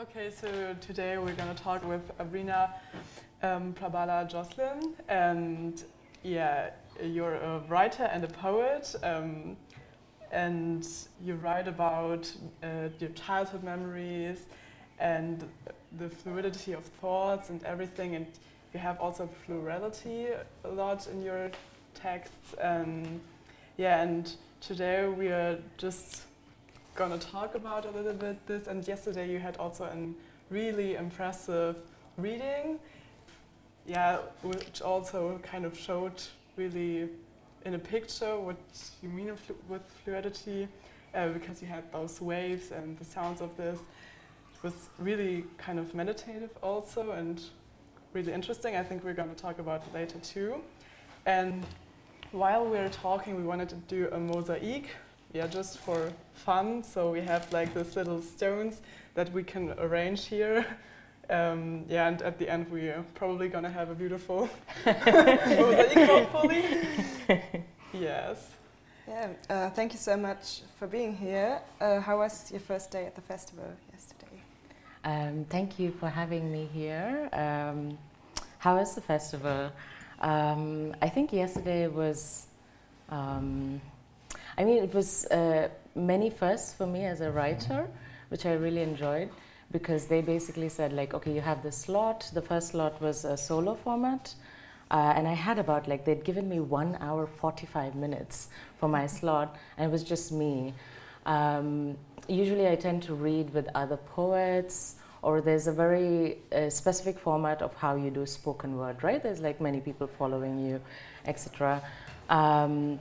Okay, so today we're going to talk with Avrina um, Prabala Joslin, and yeah, you're a writer and a poet, um, and you write about uh, your childhood memories and the fluidity of thoughts and everything, and you have also plurality a lot in your texts. Um, yeah, and today we are just gonna talk about a little bit this. And yesterday you had also a really impressive reading, yeah, which also kind of showed really in a picture what you mean with fluidity, uh, because you had those waves and the sounds of this. It was really kind of meditative also and really interesting. I think we're going to talk about it later too. And while we're talking, we wanted to do a mosaic yeah, just for fun. So we have like these little stones that we can arrange here. Um, yeah, and at the end we are probably gonna have a beautiful mosaic, hopefully. yes. Yeah, uh, thank you so much for being here. Uh, how was your first day at the festival yesterday? Um, thank you for having me here. Um, how was the festival? Um, I think yesterday was um, I mean, it was uh, many firsts for me as a writer, which I really enjoyed because they basically said like, okay, you have this slot. The first slot was a solo format. Uh, and I had about like they'd given me one hour 45 minutes for my slot, and it was just me. Um, usually, I tend to read with other poets, or there's a very uh, specific format of how you do spoken word, right? There's like many people following you, etc. Um,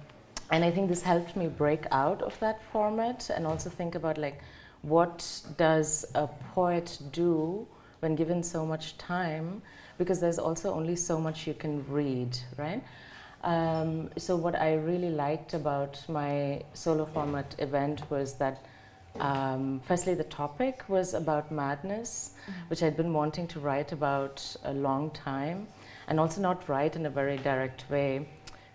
and I think this helped me break out of that format and also think about like what does a poet do when given so much time? Because there's also only so much you can read right? Um, so what i really liked about my solo format event was that um, firstly the topic was about madness mm-hmm. which i'd been wanting to write about a long time and also not write in a very direct way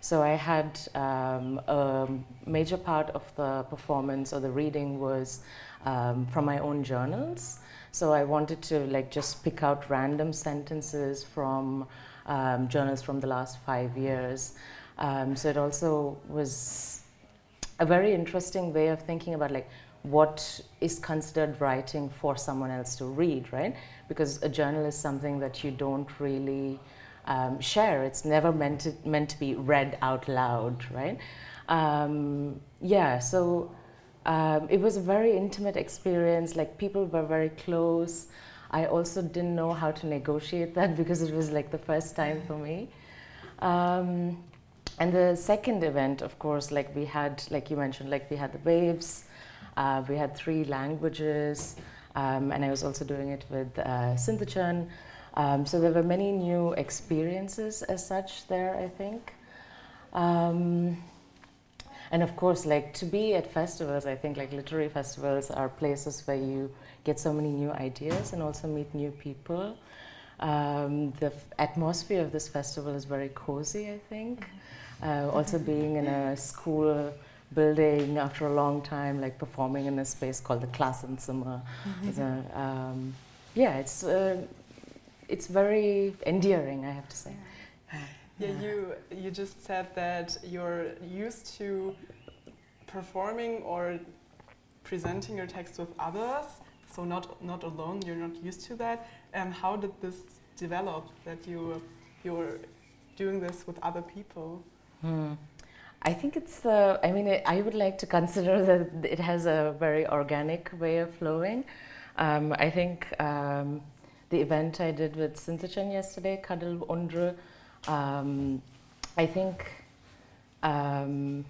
so I had um, a major part of the performance or the reading was um, from my own journals. So I wanted to like just pick out random sentences from um, journals from the last five years. Um, so it also was a very interesting way of thinking about like what is considered writing for someone else to read, right? Because a journal is something that you don't really um, share. It's never meant to, meant to be read out loud, right? Um, yeah, so um, it was a very intimate experience. Like people were very close. I also didn't know how to negotiate that because it was like the first time for me. Um, and the second event, of course, like we had, like you mentioned, like we had the waves. Uh, we had three languages, um, and I was also doing it with uh. Um, so there were many new experiences as such there, I think. Um, and of course, like to be at festivals, I think like literary festivals are places where you get so many new ideas and also meet new people. Um, the f- atmosphere of this festival is very cozy, I think. Uh, also, being in a school building after a long time, like performing in a space called the Klassenzimmer. Mm-hmm. Um, yeah, it's uh, it's very endearing, I have to say. Yeah. yeah, you you just said that you're used to performing or presenting your text with others, so not not alone. You're not used to that. And how did this develop? That you you're doing this with other people. Hmm. I think it's. Uh, I mean, I would like to consider that it has a very organic way of flowing. Um, I think. Um, the event I did with Sinthujan yesterday, Kadal Ondru, um, I think um,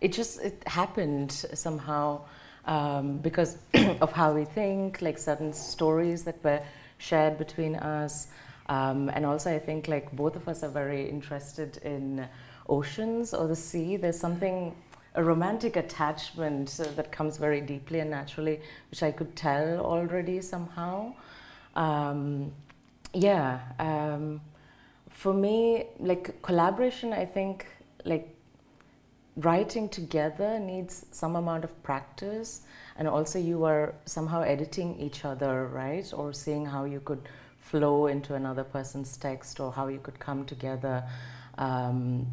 it just it happened somehow um, because of how we think, like certain stories that were shared between us. Um, and also, I think like both of us are very interested in oceans or the sea. There's something a romantic attachment uh, that comes very deeply and naturally, which I could tell already somehow um, yeah um, for me like collaboration i think like writing together needs some amount of practice and also you are somehow editing each other right? Or seeing how you could flow into another person's text or how you could come together um,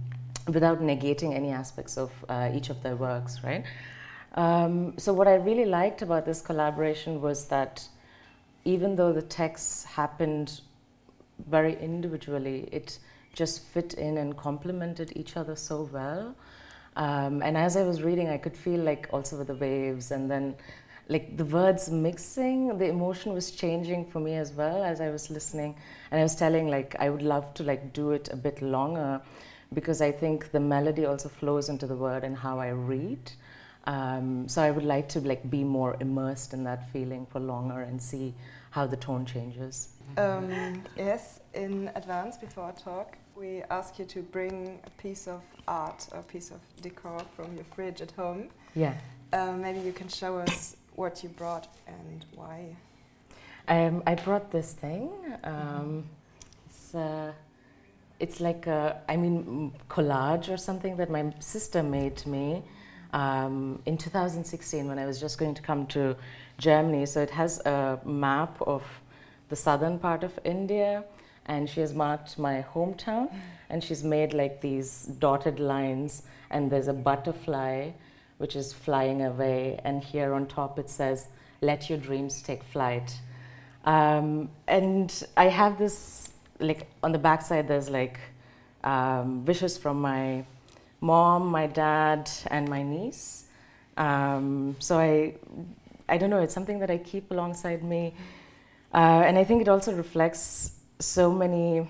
without negating any aspects of uh, each of their works right? Um, so what i really liked about this collaboration was that even though the texts happened very individually it just fit in and complemented each other so well um, and as I was reading, I could feel like also with the waves and then like the words mixing, the emotion was changing for me as well as I was listening. And I was telling like I would love to like do it a bit longer because I think the melody also flows into the word and how I read. Um, so I would like to like be more immersed in that feeling for longer and see how the tone changes. Um, yes, in advance before our talk, we ask you to bring a piece of art or a piece of decor from your fridge at home. Yeah. Um, maybe you can show us what you brought and why. Um, I brought this thing. Um, it's, uh, it's like a, I mean, collage or something that my sister made me um, in 2016 when I was just going to come to Germany. So it has a map of the southern part of India and she has marked my hometown and she's made like these dotted lines and there's a butterfly which is flying away and here on top it says let your dreams take flight um, and i have this like on the backside, there's like um, wishes from my mom my dad and my niece um, so i i don't know it's something that i keep alongside me uh, and i think it also reflects so many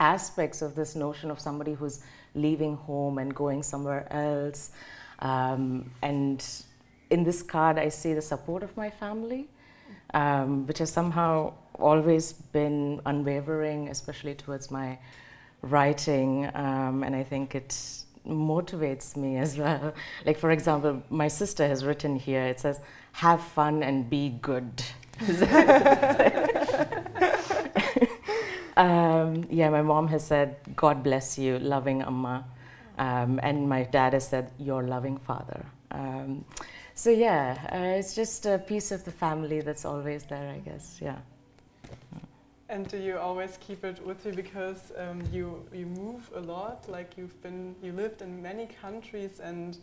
aspects of this notion of somebody who's leaving home and going somewhere else. Um, and in this card, I see the support of my family, um, which has somehow always been unwavering, especially towards my writing. Um, and I think it motivates me as well. Like, for example, my sister has written here, it says, have fun and be good. Um, yeah, my mom has said, God bless you, loving Amma. Um, and my dad has said, your loving father. Um, so, yeah, uh, it's just a piece of the family that's always there, I guess. Yeah. And do you always keep it with you because um, you you move a lot? Like you've been you lived in many countries, and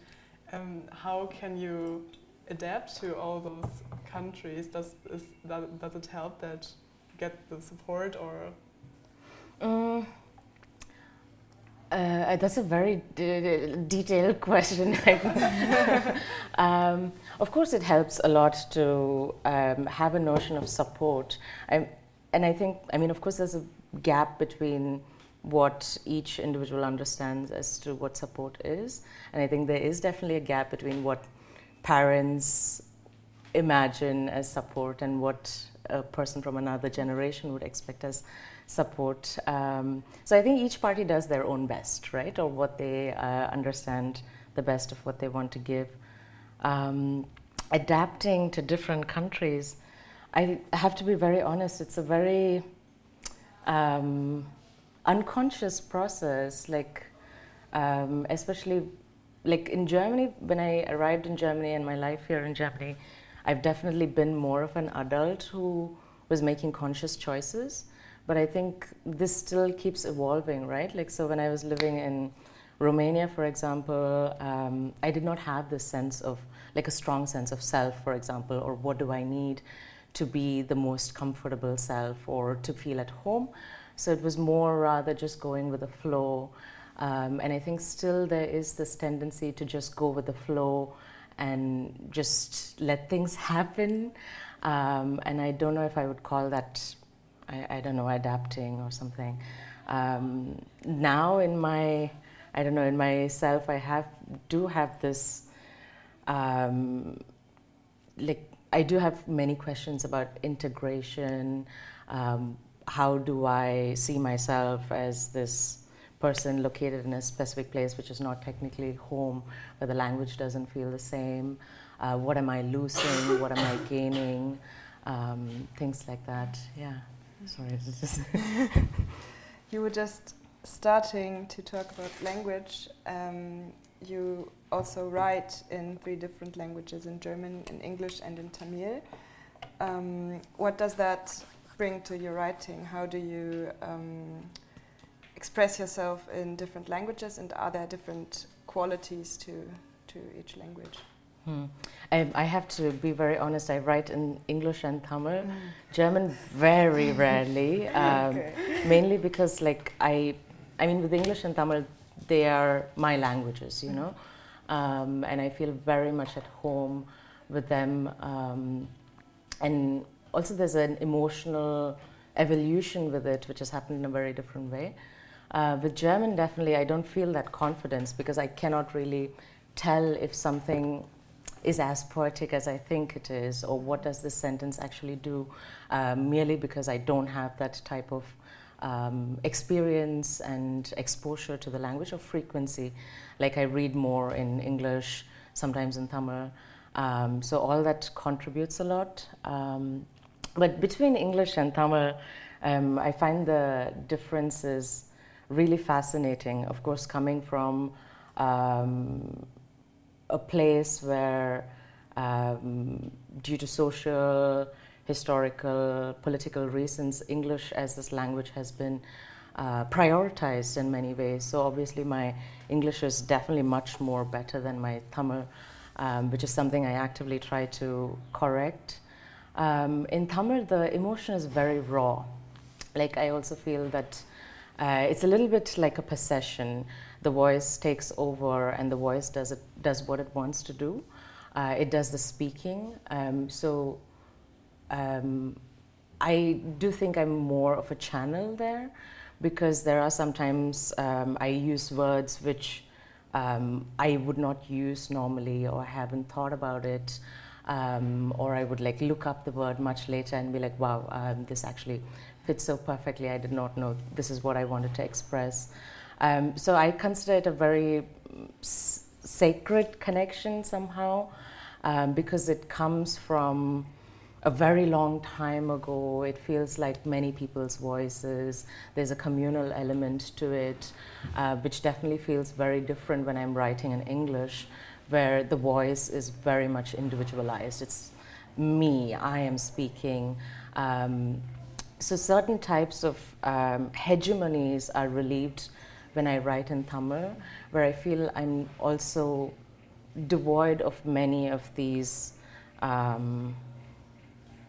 um, how can you adapt to all those countries? Does is, that, does it help that get the support or Mm. Uh, that's a very detailed question. um, of course, it helps a lot to um, have a notion of support. I'm, and I think, I mean, of course, there's a gap between what each individual understands as to what support is. And I think there is definitely a gap between what parents imagine as support and what a person from another generation would expect as support. Um, so I think each party does their own best, right, or what they uh, understand the best of what they want to give. Um, adapting to different countries, I have to be very honest, it's a very um, unconscious process, like, um, especially like in Germany, when I arrived in Germany and my life here in Germany, I've definitely been more of an adult who was making conscious choices. But I think this still keeps evolving, right? Like, so when I was living in Romania, for example, um, I did not have this sense of, like, a strong sense of self, for example, or what do I need to be the most comfortable self or to feel at home. So it was more rather just going with the flow. Um, and I think still there is this tendency to just go with the flow and just let things happen. Um, and I don't know if I would call that I, I don't know, adapting or something. Um, now in my, I don't know, in myself, I have do have this, um, like I do have many questions about integration. Um, how do I see myself as this person located in a specific place which is not technically home, where the language doesn't feel the same? Uh, what am I losing? what am I gaining? Um, things like that. Yeah. Sorry, you were just starting to talk about language, um, you also write in three different languages in German, in English, and in Tamil. Um, what does that bring to your writing? How do you um, express yourself in different languages, and are there different qualities to, to each language? Hmm. I, I, have to be very honest. I write in English and Tamil, mm. German very rarely. Um, okay. Mainly because, like, I, I mean, with English and Tamil, they are my languages, you know, um, and I feel very much at home with them. Um, and also, there's an emotional evolution with it, which has happened in a very different way. Uh, with German, definitely, I don't feel that confidence because I cannot really tell if something is as poetic as I think it is, or what does this sentence actually do, uh, merely because I don't have that type of um, experience and exposure to the language or frequency. Like I read more in English, sometimes in Tamil. Um, so all that contributes a lot. Um, but between English and Tamil, um, I find the differences really fascinating. Of course, coming from um, a place where, um, due to social, historical, political reasons, English as this language has been uh, prioritized in many ways. So obviously, my English is definitely much more better than my Tamil, um, which is something I actively try to correct. Um, in Tamil, the emotion is very raw. Like I also feel that uh, it's a little bit like a possession the voice takes over and the voice does, it, does what it wants to do. Uh, it does the speaking. Um, so um, I do think I'm more of a channel there because there are sometimes um, I use words which um, I would not use normally or haven't thought about it. Um, or I would like look up the word much later and be like, wow, um, this actually fits so perfectly. I did not know this is what I wanted to express. Um, so I consider it a very s- sacred connection somehow um, because it comes from a very long time ago. It feels like many people's voices. There's a communal element to it, uh, which definitely feels very different when I'm writing in English, where the voice is very much individualized. It's me, I am speaking. Um, so certain types of um, hegemonies are relieved when I write in Tamil, where I feel I'm also devoid of many of these um,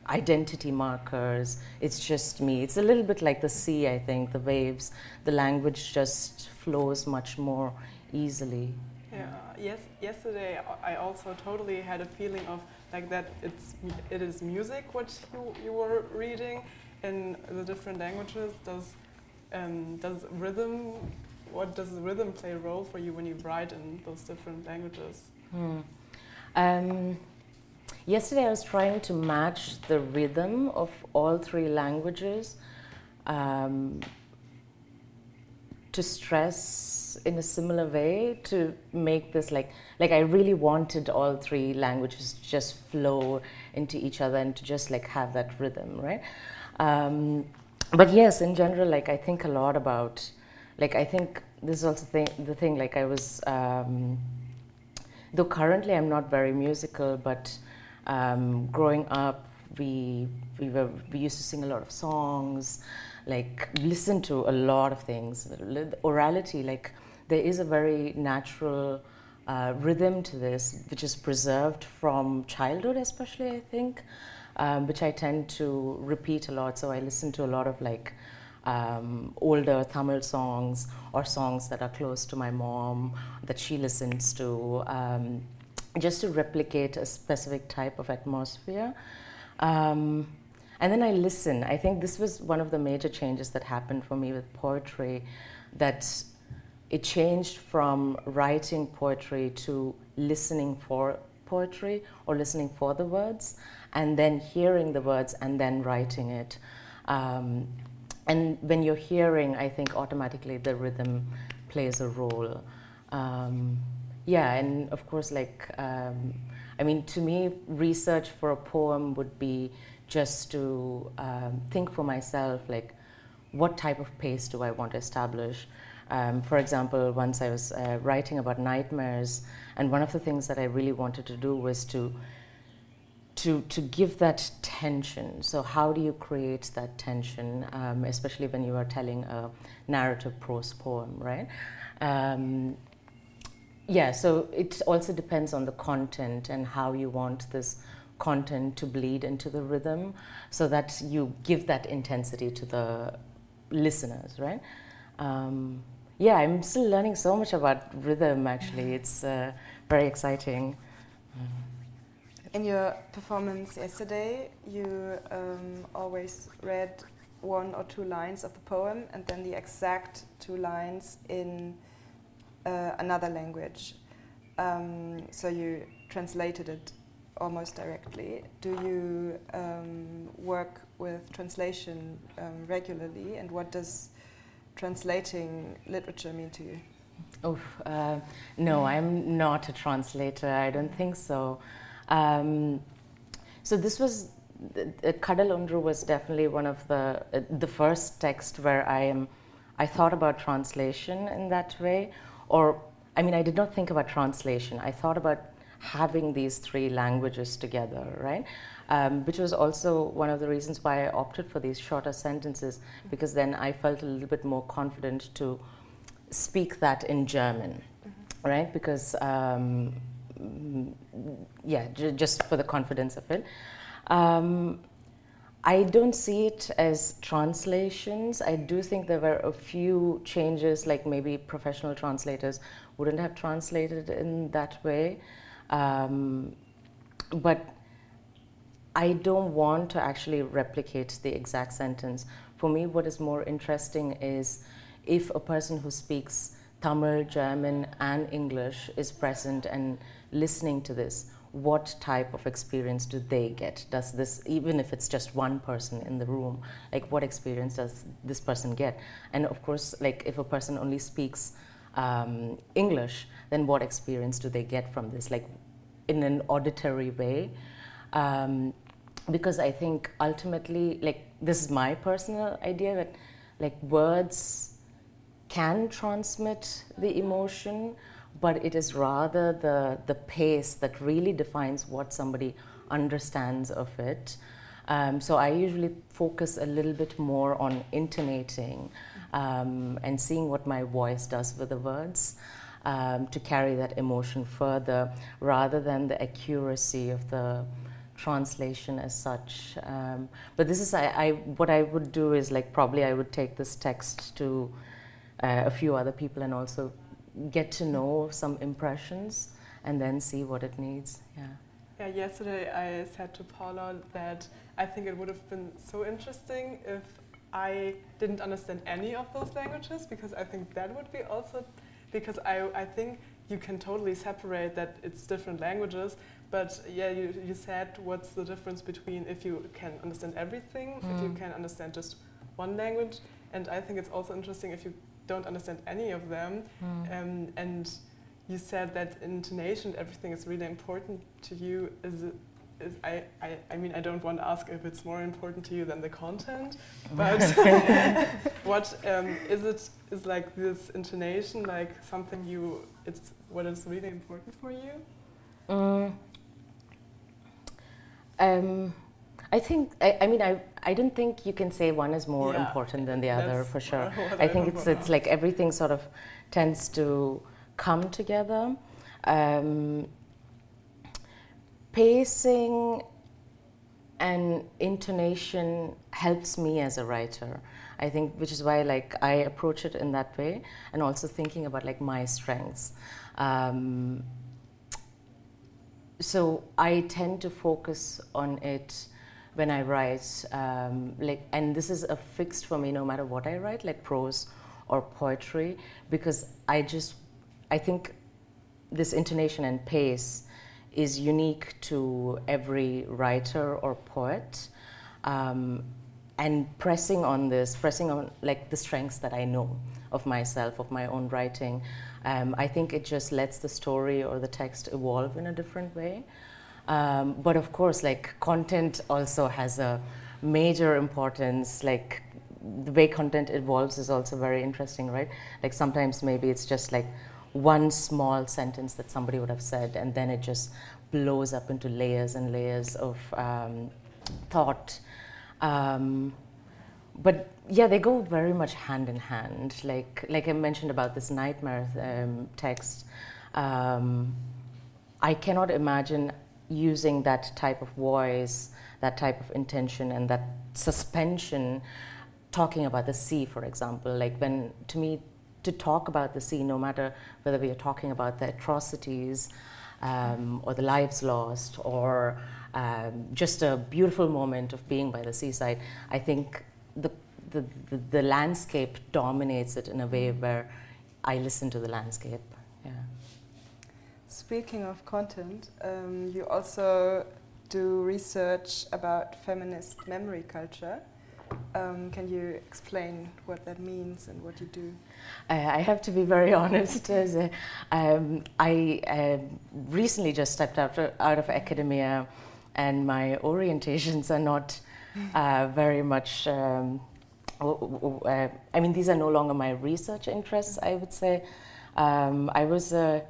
identity markers. It's just me. It's a little bit like the sea, I think, the waves. The language just flows much more easily. Yeah. Yes. Yesterday, I also totally had a feeling of like that. It's it is music what you you were reading in the different languages. Does um, does rhythm what does rhythm play a role for you when you write in those different languages? Hmm. Um, yesterday, I was trying to match the rhythm of all three languages um, to stress in a similar way to make this like like I really wanted all three languages to just flow into each other and to just like have that rhythm, right? Um, but yes, in general, like I think a lot about like I think this is also thing, the thing. Like I was, um, though currently I'm not very musical, but um, growing up, we we were we used to sing a lot of songs, like listen to a lot of things. Orality, like there is a very natural uh, rhythm to this, which is preserved from childhood, especially I think, um, which I tend to repeat a lot. So I listen to a lot of like um, older Tamil songs or songs that are close to my mom that she listens to, um, just to replicate a specific type of atmosphere. Um, and then I listen. I think this was one of the major changes that happened for me with poetry, that it changed from writing poetry to listening for poetry or listening for the words, and then hearing the words and then writing it. Um, and when you're hearing, I think automatically the rhythm plays a role. Um, yeah, and of course, like, um, I mean, to me, research for a poem would be just to um, think for myself, like, what type of pace do I want to establish? Um, for example, once I was uh, writing about nightmares, and one of the things that I really wanted to do was to to to give that tension. So how do you create that tension, um, especially when you are telling a narrative prose poem, right? Um, yeah. So it also depends on the content and how you want this content to bleed into the rhythm, so that you give that intensity to the listeners, right? Um, yeah, I'm still learning so much about rhythm. Actually, it's uh, very exciting. In your performance yesterday, you um, always read one or two lines of the poem and then the exact two lines in uh, another language. Um, so you translated it almost directly. Do you um, work with translation um, regularly, and what does translating literature mean to you? Oh, uh, no, I'm not a translator. I don't think so. Um, so this was uh, Kadalondru was definitely one of the uh, the first text where I am. I thought about translation in that way, or I mean, I did not think about translation. I thought about having these three languages together, right? Um, which was also one of the reasons why I opted for these shorter sentences, because then I felt a little bit more confident to speak that in German, mm-hmm. right? Because, um, yeah, j- just for the confidence of it. Um, I don't see it as translations. I do think there were a few changes, like maybe professional translators wouldn't have translated in that way. Um, but I don't want to actually replicate the exact sentence. For me, what is more interesting is if a person who speaks Tamil, German, and English is present and listening to this, what type of experience do they get? Does this, even if it's just one person in the room, like what experience does this person get? And of course, like if a person only speaks um, English, then what experience do they get from this? Like in an auditory way. Um, because I think ultimately, like this is my personal idea that like words can transmit the emotion, but it is rather the the pace that really defines what somebody understands of it. Um, so I usually focus a little bit more on intonating um, and seeing what my voice does with the words. Um, to carry that emotion further rather than the accuracy of the translation as such. Um, but this is I, I, what I would do is like probably I would take this text to uh, a few other people and also get to know some impressions and then see what it needs. Yeah. Yeah. Yesterday I said to Paula that I think it would have been so interesting if I didn't understand any of those languages because I think that would be also because I I think you can totally separate that it's different languages but yeah, you, you said what's the difference between if you can understand everything, mm. if you mm. can understand just one language, and I think it's also interesting if you don't understand any of them. Mm. Um, and you said that intonation, everything is really important to you. Is it, is I, I, I mean, I don't want to ask if it's more important to you than the content, but what um, is it? Is like this intonation like something you? It's what is really important for you? Mm. Um, I think I, I, mean I I don't think you can say one is more yeah. important than the other for sure. I think it's it's like everything sort of tends to come together. Um, pacing and intonation helps me as a writer. I think which is why like I approach it in that way and also thinking about like my strengths. Um, so I tend to focus on it when I write, um, like, and this is a fixed for me no matter what I write, like prose or poetry, because I just, I think this intonation and pace is unique to every writer or poet. Um, and pressing on this, pressing on like the strengths that I know of myself, of my own writing, um, I think it just lets the story or the text evolve in a different way. Um, but of course, like content also has a major importance. Like the way content evolves is also very interesting, right? Like sometimes maybe it's just like one small sentence that somebody would have said, and then it just blows up into layers and layers of um, thought. Um, but yeah, they go very much hand in hand. Like like I mentioned about this nightmare um, text, um, I cannot imagine using that type of voice, that type of intention, and that suspension, talking about the sea, for example. Like when to me, to talk about the sea, no matter whether we are talking about the atrocities um, or the lives lost or um, just a beautiful moment of being by the seaside, I think the, the, the, the, landscape dominates it in a way where I listen to the landscape. Speaking of content, um, you also do research about feminist memory culture. Um, can you explain what that means and what you do? Uh, I have to be very honest. As a, um, I uh, recently just stepped out, out of academia, and my orientations are not uh, very much. Um, uh, I mean, these are no longer my research interests. I would say um, I was a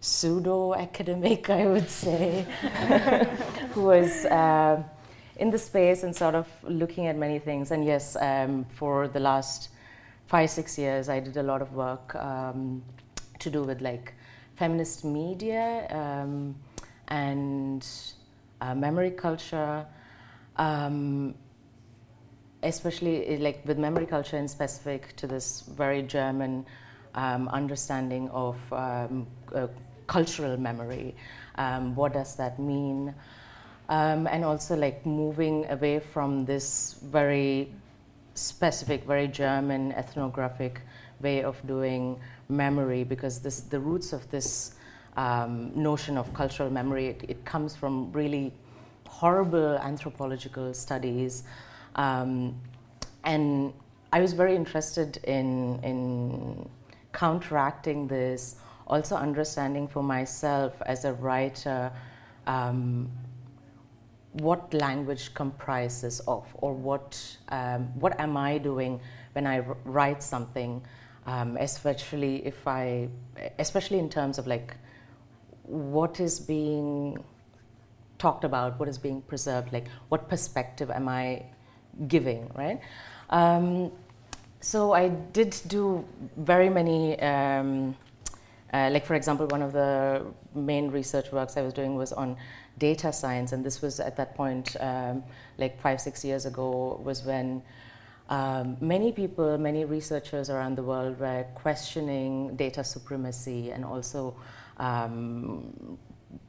pseudo academic. I would say who was uh, in the space and sort of looking at many things. And yes, um, for the last five six years, I did a lot of work um, to do with like feminist media um, and uh, memory culture um, especially eh, like with memory culture in specific to this very German um, understanding of um, uh, cultural memory. Um, what does that mean? Um, and also like moving away from this very specific, very German ethnographic way of doing memory because this, the roots of this um, notion of cultural memory, it, it comes from really horrible anthropological studies. Um, and I was very interested in, in counteracting this, also understanding for myself as a writer um, what language comprises of, or what, um, what am I doing when I write something, um, especially if I, especially in terms of like what is being talked about, what is being preserved, like what perspective am I giving, right? Um, so I did do very many, um, uh, like for example, one of the main research works I was doing was on data science, and this was at that point, um, like five, six years ago, was when um, many people, many researchers around the world were questioning data supremacy and also um,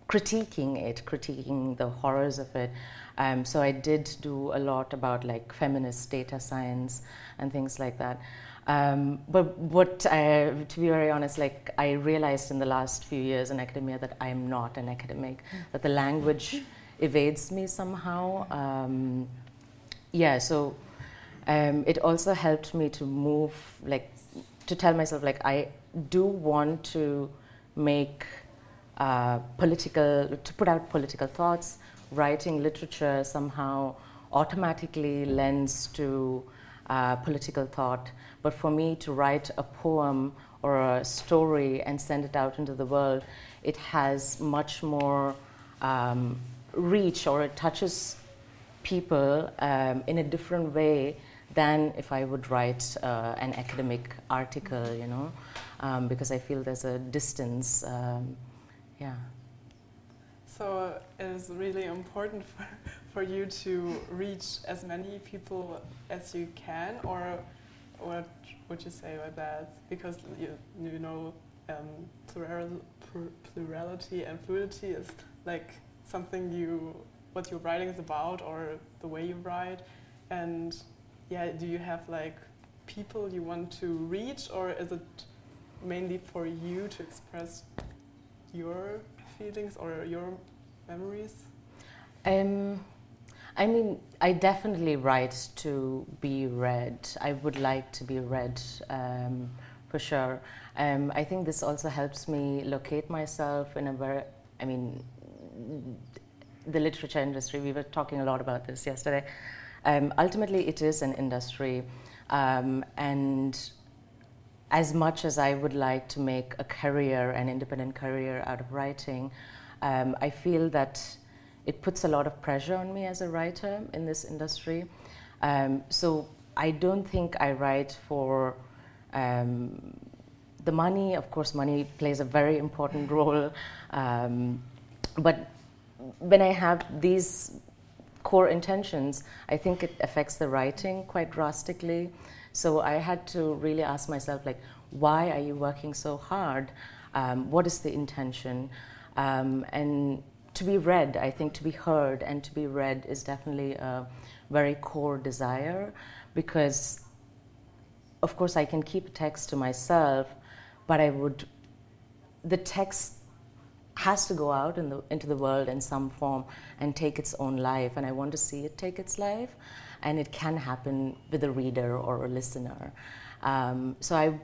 critiquing it, critiquing the horrors of it. Um, so I did do a lot about like feminist data science and things like that. Um, but what, to be very honest, like I realized in the last few years in academia that I am not an academic, that the language evades me somehow. Um, yeah, so um, it also helped me to move, like, to tell myself, like, I do want to make uh, political, to put out political thoughts, writing literature somehow automatically lends to uh, political thought. But for me to write a poem or a story and send it out into the world, it has much more um, reach or it touches people um, in a different way than if I would write uh, an academic article, you know, um, because I feel there's a distance um, yeah. So it is really important for, for you to reach as many people as you can, or what would you say about that? Because you, you know, um, plural, plurality and fluidity is like something you, what your writing is about, or the way you write. And yeah, do you have like people you want to reach, or is it mainly for you to express your feelings or your memories? Um, I mean, I definitely write to be read. I would like to be read um, for sure. Um, I think this also helps me locate myself in a very, I mean, the literature industry, we were talking a lot about this yesterday. Um, ultimately, it is an industry Um, and as much as I would like to make a career, an independent career out of writing, um, I feel that it puts a lot of pressure on me as a writer in this industry. Um, so I don't think I write for um, the money. Of course, money plays a very important role. Um, but when I have these core intentions, I think it affects the writing quite drastically. So I had to really ask myself, like, why are you working so hard? Um, what is the intention? Um, and to be read, I think to be heard and to be read is definitely a very core desire because, of course, I can keep a text to myself, but I would, the text has to go out in the, into the world in some form and take its own life, and I want to see it take its life, and it can happen with a reader or a listener. Um, so I,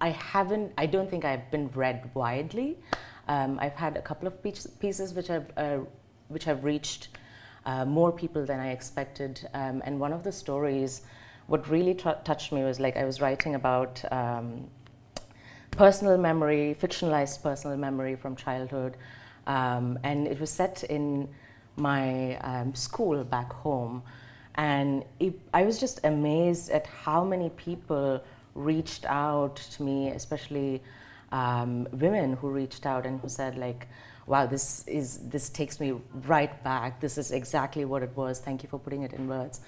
I haven't, I don't think I've been read widely. Um, I've had a couple of pieces which have, uh, which have reached uh, more people than I expected, um, and one of the stories, what really t- touched me was like I was writing about um, personal memory, fictionalized personal memory from childhood. Um, and it was set in my um, school back home. And it, I was just amazed at how many people reached out to me, especially um, women who reached out and who said, like, wow, this, is, this takes me right back. This is exactly what it was. Thank you for putting it in words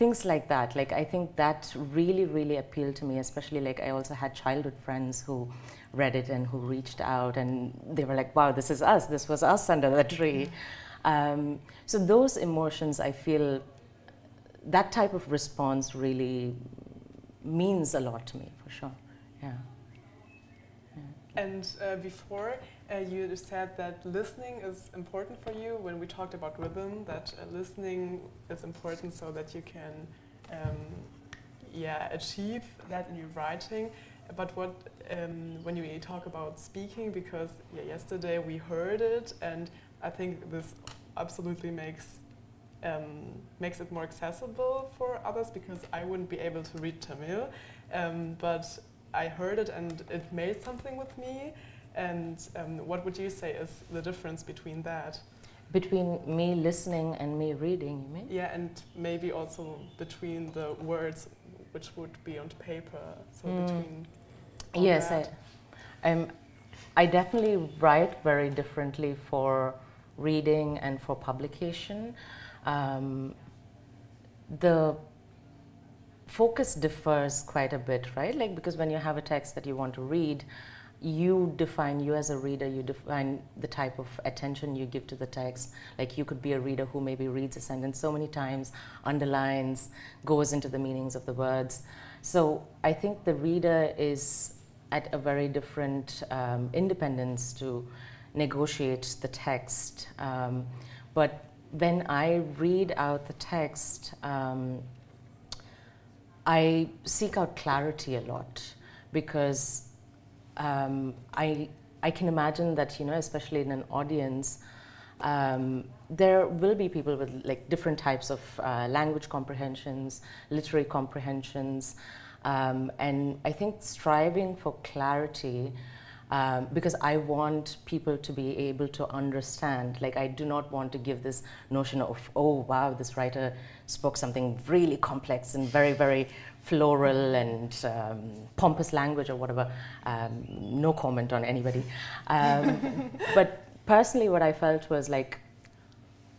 things like that like i think that really really appealed to me especially like i also had childhood friends who read it and who reached out and they were like wow this is us this was us under the tree um, so those emotions i feel that type of response really means a lot to me for sure yeah, yeah. And uh, before uh, you said that listening is important for you when we talked about rhythm, that uh, listening is important so that you can um, yeah, achieve that in your writing. But what um, when you talk about speaking, because yeah, yesterday we heard it, and I think this absolutely makes um, makes it more accessible for others because I wouldn't be able to read Tamil, um, but I heard it and it made something with me. And um, what would you say is the difference between that? Between me listening and me reading, you mean? Yeah, and maybe also between the words which would be on paper. So mm. between. Yes, I, I'm, I definitely write very differently for reading and for publication. Um, the focus differs quite a bit, right? Like because when you have a text that you want to read, you define you as a reader you define the type of attention you give to the text. Like you could be a reader who maybe reads a sentence so many times underlines goes into the meanings of the words. So i think the reader is at a very different um, independence to negotiate the text. Um, but when i read out the text um, i seek out clarity a lot because um, I, I can imagine that, you know, especially in an audience, um, there will be people with like different types of uh, language comprehensions, literary comprehensions, um, and I think striving for clarity um, because I want people to be able to understand. Like, I do not want to give this notion of, oh, wow, this writer spoke something really complex and very, very floral and um, pompous language or whatever. Um, no comment on anybody. Um, but personally, what I felt was like,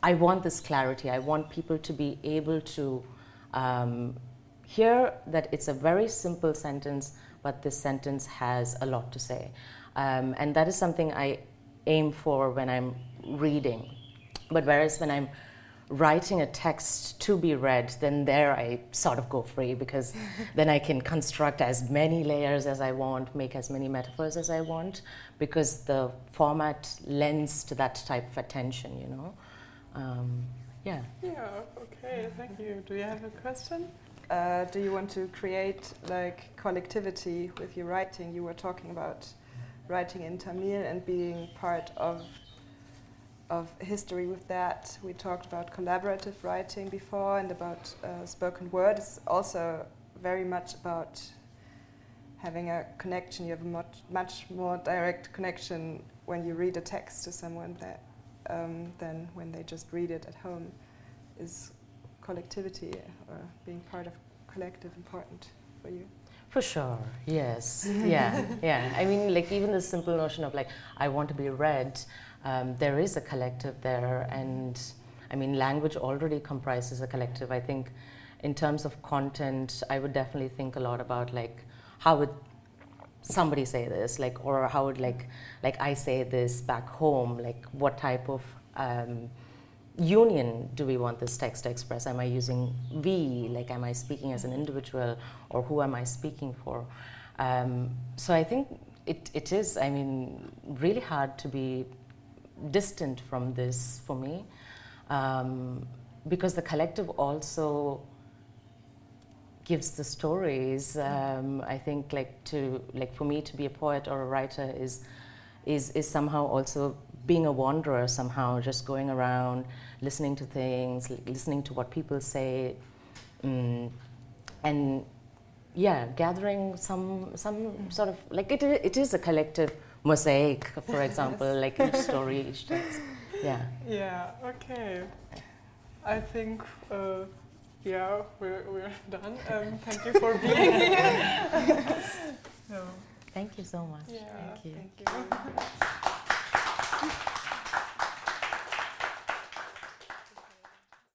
I want this clarity. I want people to be able to um, hear that it's a very simple sentence, but this sentence has a lot to say. Um, and that is something I aim for when I'm reading. But whereas when I'm writing a text to be read, then there I sort of go free because then I can construct as many layers as I want, make as many metaphors as I want, because the format lends to that type of attention, you know. Um, yeah. Yeah. Okay. Thank you. Do you have a question? Uh, do you want to create like collectivity with your writing? You were talking about writing in Tamil and being part of of history with that. We talked about collaborative writing before and about uh, spoken word. It's also very much about having a connection. You have a much, much more direct connection when you read a text to someone that um, than when they just read it at home. Is collectivity or being part of collective important for you? For sure, yes, yeah, yeah. I mean, like even the simple notion of like I want to be read. Um, there is a collective there, and I mean, language already comprises a collective. I think, in terms of content, I would definitely think a lot about like how would somebody say this, like, or how would like like I say this back home, like what type of um, union do we want this text to express? Am I using we? Like, am I speaking as an individual, or who am I speaking for? Um, so I think it, it is, I mean, really hard to be distant from this for me, um, because the collective also gives the stories. Um, I think, like to like for me to be a poet or a writer is is is somehow also being a wanderer somehow, just going around, listening to things, listening to what people say, um, and yeah, gathering some some sort of like it. It is a collective mosaic, for example, like each story, each text. Yeah. Yeah. Okay. I think. Uh, yeah, we're, we're done. Um, thank you for being here. Thank you so much. Yeah, thank you. Thank you. Thank you.